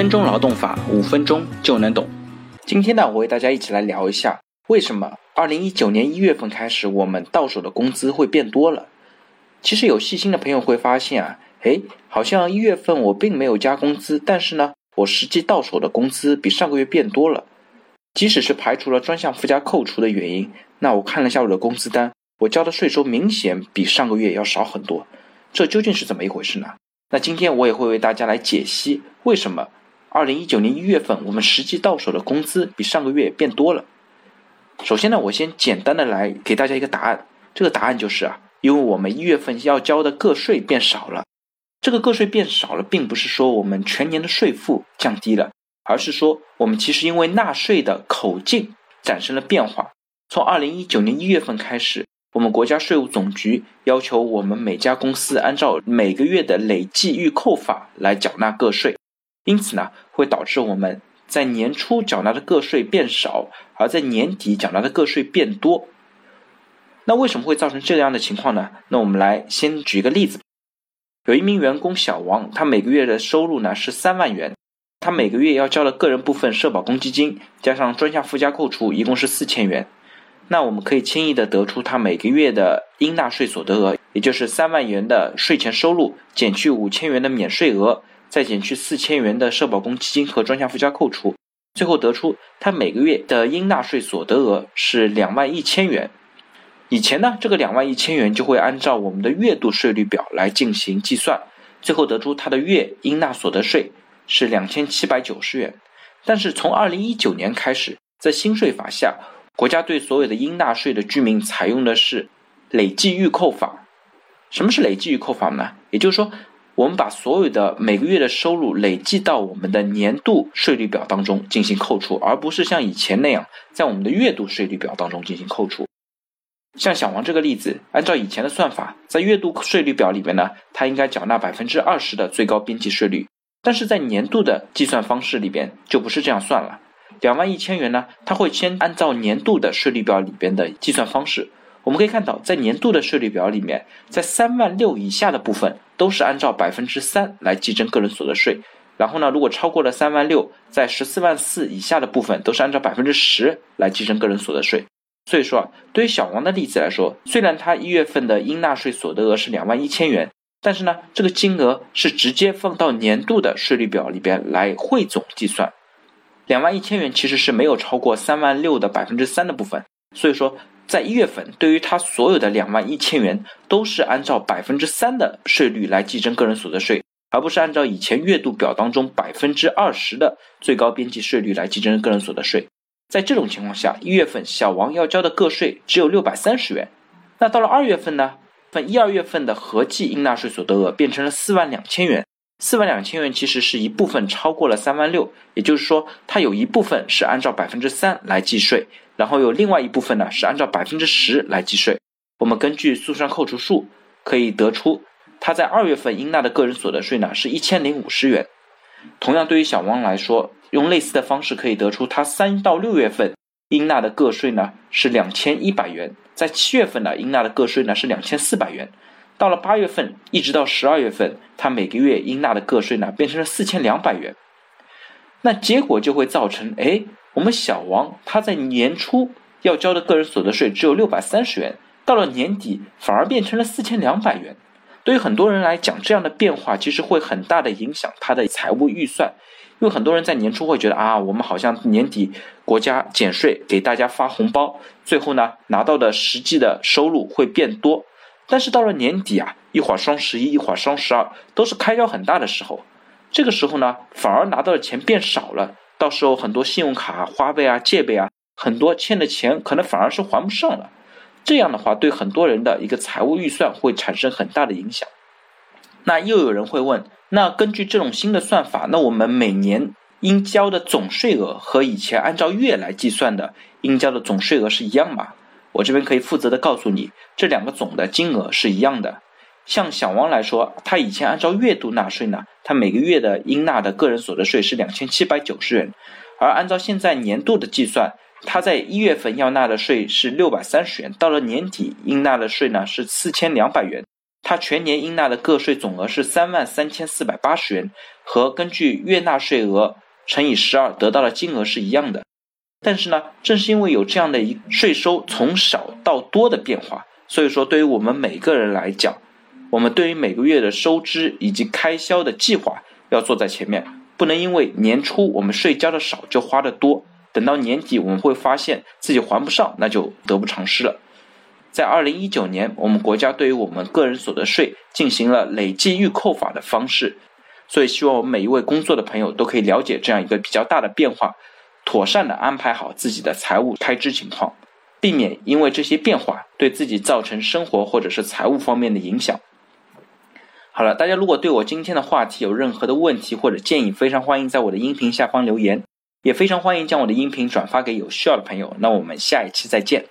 分钟劳动法，五分钟就能懂。今天呢，我为大家一起来聊一下，为什么二零一九年一月份开始，我们到手的工资会变多了。其实有细心的朋友会发现啊，哎，好像一月份我并没有加工资，但是呢，我实际到手的工资比上个月变多了。即使是排除了专项附加扣除的原因，那我看了下我的工资单，我交的税收明显比上个月要少很多。这究竟是怎么一回事呢？那今天我也会为大家来解析为什么二零一九年一月份我们实际到手的工资比上个月变多了。首先呢，我先简单的来给大家一个答案，这个答案就是啊，因为我们一月份要交的个税变少了。这个个税变少了，并不是说我们全年的税负降低了，而是说我们其实因为纳税的口径产生了变化。从二零一九年一月份开始。我们国家税务总局要求我们每家公司按照每个月的累计预扣法来缴纳个税，因此呢，会导致我们在年初缴纳的个税变少，而在年底缴纳的个税变多。那为什么会造成这样的情况呢？那我们来先举一个例子，有一名员工小王，他每个月的收入呢是三万元，他每个月要交的个人部分社保公积金加上专项附加扣除，一共是四千元。那我们可以轻易的得出他每个月的应纳税所得额，也就是三万元的税前收入减去五千元的免税额，再减去四千元的社保公积金和专项附加扣除，最后得出他每个月的应纳税所得额是两万一千元。以前呢，这个两万一千元就会按照我们的月度税率表来进行计算，最后得出他的月应纳所得税是两千七百九十元。但是从二零一九年开始，在新税法下，国家对所有的应纳税的居民采用的是累计预扣法。什么是累计预扣法呢？也就是说，我们把所有的每个月的收入累计到我们的年度税率表当中进行扣除，而不是像以前那样在我们的月度税率表当中进行扣除。像小王这个例子，按照以前的算法，在月度税率表里面呢，他应该缴纳百分之二十的最高边际税率，但是在年度的计算方式里边就不是这样算了。两万一千元呢，他会先按照年度的税率表里边的计算方式。我们可以看到，在年度的税率表里面，在三万六以下的部分都是按照百分之三来计征个人所得税。然后呢，如果超过了三万六，在十四万四以下的部分都是按照百分之十来计征个人所得税。所以说啊，对于小王的例子来说，虽然他一月份的应纳税所得额是两万一千元，但是呢，这个金额是直接放到年度的税率表里边来汇总计算。两万一千元其实是没有超过三万六的百分之三的部分，所以说在一月份，对于他所有的两万一千元都是按照百分之三的税率来计征个人所得税，而不是按照以前月度表当中百分之二十的最高边际税率来计征个人所得税。在这种情况下，一月份小王要交的个税只有六百三十元，那到了二月份呢？份一二月份的合计应纳税所得额变成了四万两千元。四万两千元其实是一部分超过了三万六，也就是说，它有一部分是按照百分之三来计税，然后有另外一部分呢是按照百分之十来计税。我们根据速算扣除数可以得出，他在二月份应纳的个人所得税呢是一千零五十元。同样，对于小汪来说，用类似的方式可以得出，他三到六月份应纳的个税呢是两千一百元，在七月份呢应纳的个税呢是两千四百元。到了八月份，一直到十二月份，他每个月应纳的个税呢，变成了四千两百元。那结果就会造成，哎，我们小王他在年初要交的个人所得税只有六百三十元，到了年底反而变成了四千两百元。对于很多人来讲，这样的变化其实会很大的影响他的财务预算，因为很多人在年初会觉得啊，我们好像年底国家减税给大家发红包，最后呢拿到的实际的收入会变多。但是到了年底啊，一会儿双十一，一会儿双十二，都是开销很大的时候。这个时候呢，反而拿到的钱变少了。到时候很多信用卡花呗啊、借呗啊，很多欠的钱可能反而是还不上了。这样的话，对很多人的一个财务预算会产生很大的影响。那又有人会问：那根据这种新的算法，那我们每年应交的总税额和以前按照月来计算的应交的总税额是一样吗？我这边可以负责的告诉你，这两个总的金额是一样的。像小王来说，他以前按照月度纳税呢，他每个月的应纳的个人所得税是两千七百九十元，而按照现在年度的计算，他在一月份要纳的税是六百三十元，到了年底应纳的税呢是四千两百元，他全年应纳的个税总额是三万三千四百八十元，和根据月纳税额乘以十二得到的金额是一样的。但是呢，正是因为有这样的一税收从少到多的变化，所以说对于我们每个人来讲，我们对于每个月的收支以及开销的计划要做在前面，不能因为年初我们税交的少就花的多，等到年底我们会发现自己还不上，那就得不偿失了。在二零一九年，我们国家对于我们个人所得税进行了累计预扣法的方式，所以希望我们每一位工作的朋友都可以了解这样一个比较大的变化，妥善的安排好自己的财务开支情况，避免因为这些变化对自己造成生活或者是财务方面的影响。好了，大家如果对我今天的话题有任何的问题或者建议，非常欢迎在我的音频下方留言，也非常欢迎将我的音频转发给有需要的朋友。那我们下一期再见。